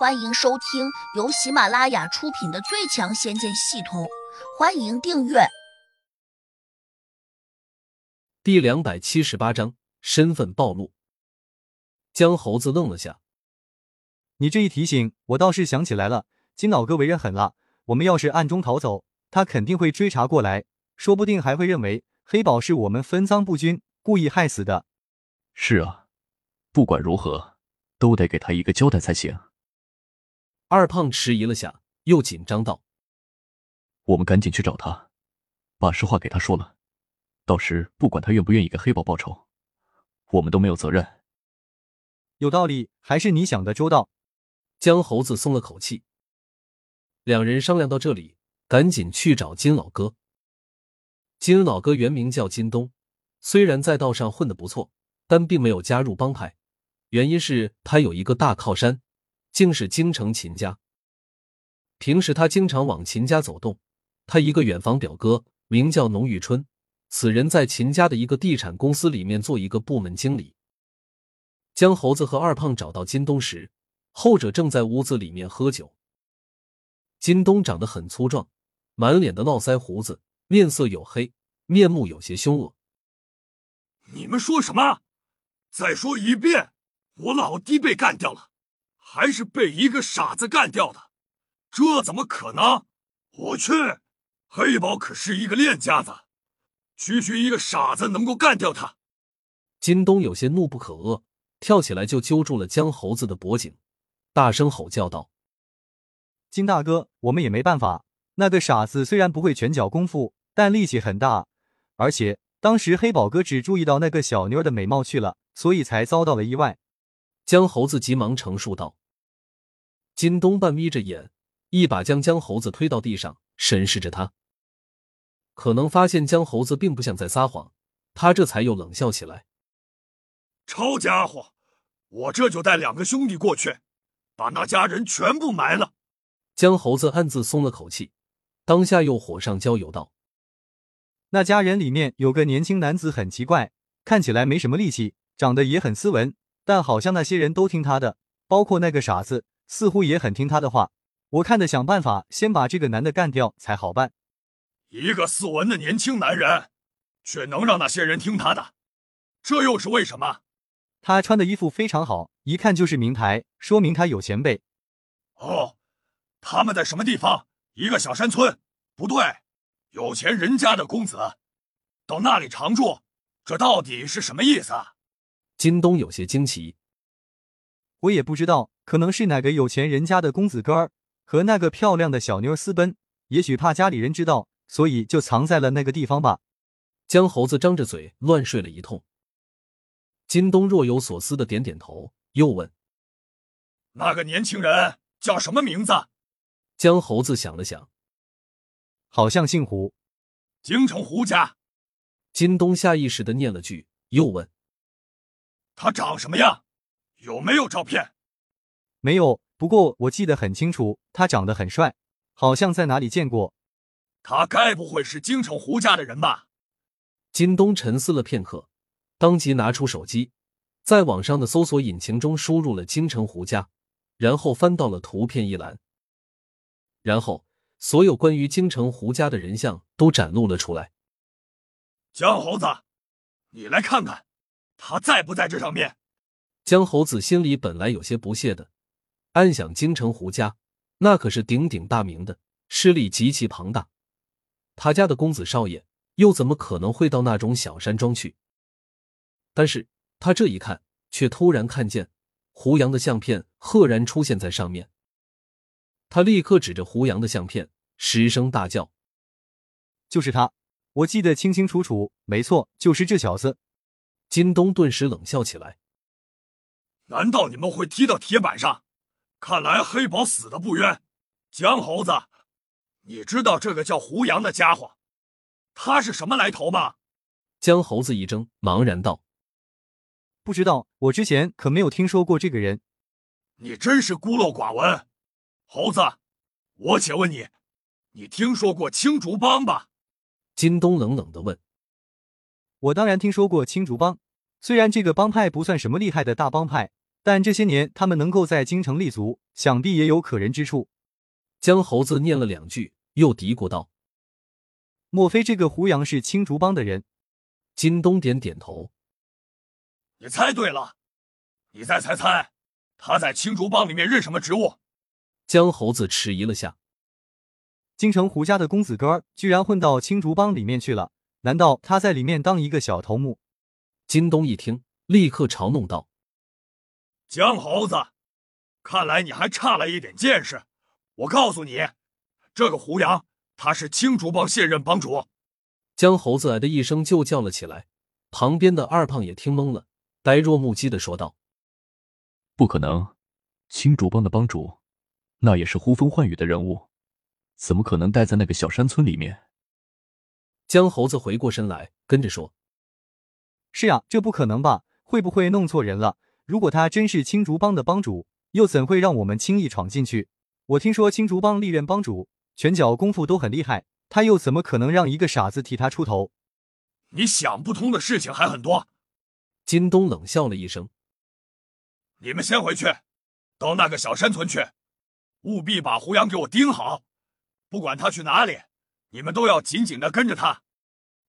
欢迎收听由喜马拉雅出品的《最强仙剑系统》，欢迎订阅。第两百七十八章身份暴露。江猴子愣了下，你这一提醒，我倒是想起来了。金老哥为人狠辣，我们要是暗中逃走，他肯定会追查过来，说不定还会认为黑宝是我们分赃不均，故意害死的。是啊，不管如何，都得给他一个交代才行。二胖迟疑了下，又紧张道：“我们赶紧去找他，把实话给他说了。到时不管他愿不愿意给黑宝报仇，我们都没有责任。”有道理，还是你想的周到。江猴子松了口气。两人商量到这里，赶紧去找金老哥。金老哥原名叫金东，虽然在道上混得不错，但并没有加入帮派，原因是他有一个大靠山。竟是京城秦家。平时他经常往秦家走动。他一个远房表哥名叫农玉春，此人在秦家的一个地产公司里面做一个部门经理。江猴子和二胖找到金东时，后者正在屋子里面喝酒。金东长得很粗壮，满脸的络腮胡子，面色黝黑，面目有些凶恶。你们说什么？再说一遍！我老弟被干掉了。还是被一个傻子干掉的，这怎么可能？我去，黑宝可是一个练家子，区区一个傻子能够干掉他？金东有些怒不可遏，跳起来就揪住了江猴子的脖颈，大声吼叫道：“金大哥，我们也没办法。那个傻子虽然不会拳脚功夫，但力气很大，而且当时黑宝哥只注意到那个小妞的美貌去了，所以才遭到了意外。”江猴子急忙陈述道。金东半眯着眼，一把将江猴子推到地上，审视着他。可能发现江猴子并不像在撒谎，他这才又冷笑起来：“抄家伙，我这就带两个兄弟过去，把那家人全部埋了。”江猴子暗自松了口气，当下又火上浇油道：“那家人里面有个年轻男子，很奇怪，看起来没什么力气，长得也很斯文，但好像那些人都听他的，包括那个傻子。”似乎也很听他的话，我看得想办法先把这个男的干掉才好办。一个斯文的年轻男人，却能让那些人听他的，这又是为什么？他穿的衣服非常好，一看就是名牌，说明他有钱呗。哦，他们在什么地方？一个小山村？不对，有钱人家的公子到那里常住，这到底是什么意思？金东有些惊奇。我也不知道，可能是哪个有钱人家的公子哥儿和那个漂亮的小妞私奔，也许怕家里人知道，所以就藏在了那个地方吧。江猴子张着嘴乱睡了一通。金东若有所思的点点头，又问：“那个年轻人叫什么名字？”江猴子想了想，好像姓胡，京城胡家。金东下意识的念了句，又问：“他长什么样？”有没有照片？没有，不过我记得很清楚，他长得很帅，好像在哪里见过。他该不会是京城胡家的人吧？金东沉思了片刻，当即拿出手机，在网上的搜索引擎中输入了“京城胡家”，然后翻到了图片一栏，然后所有关于京城胡家的人像都展露了出来。江猴子，你来看看，他在不在这上面？江猴子心里本来有些不屑的，暗想：京城胡家那可是鼎鼎大名的，势力极其庞大，他家的公子少爷又怎么可能会到那种小山庄去？但是他这一看，却突然看见胡杨的相片赫然出现在上面。他立刻指着胡杨的相片，失声大叫：“就是他！我记得清清楚楚，没错，就是这小子！”金东顿时冷笑起来。难道你们会踢到铁板上？看来黑宝死的不冤。江猴子，你知道这个叫胡杨的家伙，他是什么来头吗？江猴子一怔，茫然道：“不知道，我之前可没有听说过这个人。”你真是孤陋寡闻。猴子，我且问你，你听说过青竹帮吧？金东冷冷的问。我当然听说过青竹帮，虽然这个帮派不算什么厉害的大帮派。但这些年他们能够在京城立足，想必也有可人之处。江猴子念了两句，又嘀咕道：“莫非这个胡杨是青竹帮的人？”金东点点头：“你猜对了，你再猜猜，他在青竹帮里面任什么职务？”江猴子迟疑了下：“京城胡家的公子哥居然混到青竹帮里面去了？难道他在里面当一个小头目？”金东一听，立刻嘲弄道：“江猴子，看来你还差了一点见识。”我告诉你，这个胡杨他是青竹帮现任帮主。江猴子哎的一声就叫了起来，旁边的二胖也听懵了，呆若木鸡的说道：“不可能，青竹帮的帮主，那也是呼风唤雨的人物，怎么可能待在那个小山村里面？”江猴子回过身来，跟着说：“是呀，这不可能吧？会不会弄错人了？如果他真是青竹帮的帮主，又怎会让我们轻易闯进去？”我听说青竹帮历任帮主拳脚功夫都很厉害，他又怎么可能让一个傻子替他出头？你想不通的事情还很多。金东冷笑了一声：“你们先回去，到那个小山村去，务必把胡杨给我盯好。不管他去哪里，你们都要紧紧的跟着他，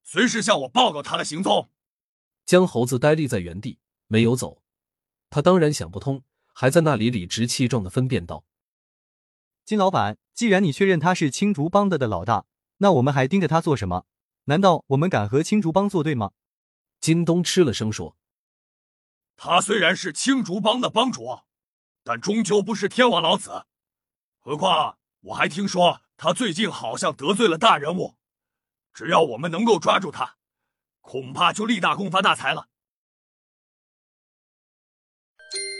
随时向我报告他的行踪。”江猴子呆立在原地，没有走。他当然想不通，还在那里理直气壮的分辨道。金老板，既然你确认他是青竹帮的的老大，那我们还盯着他做什么？难道我们敢和青竹帮作对吗？金东吃了声说：“他虽然是青竹帮的帮主，但终究不是天王老子。何况我还听说他最近好像得罪了大人物，只要我们能够抓住他，恐怕就立大功发大财了。”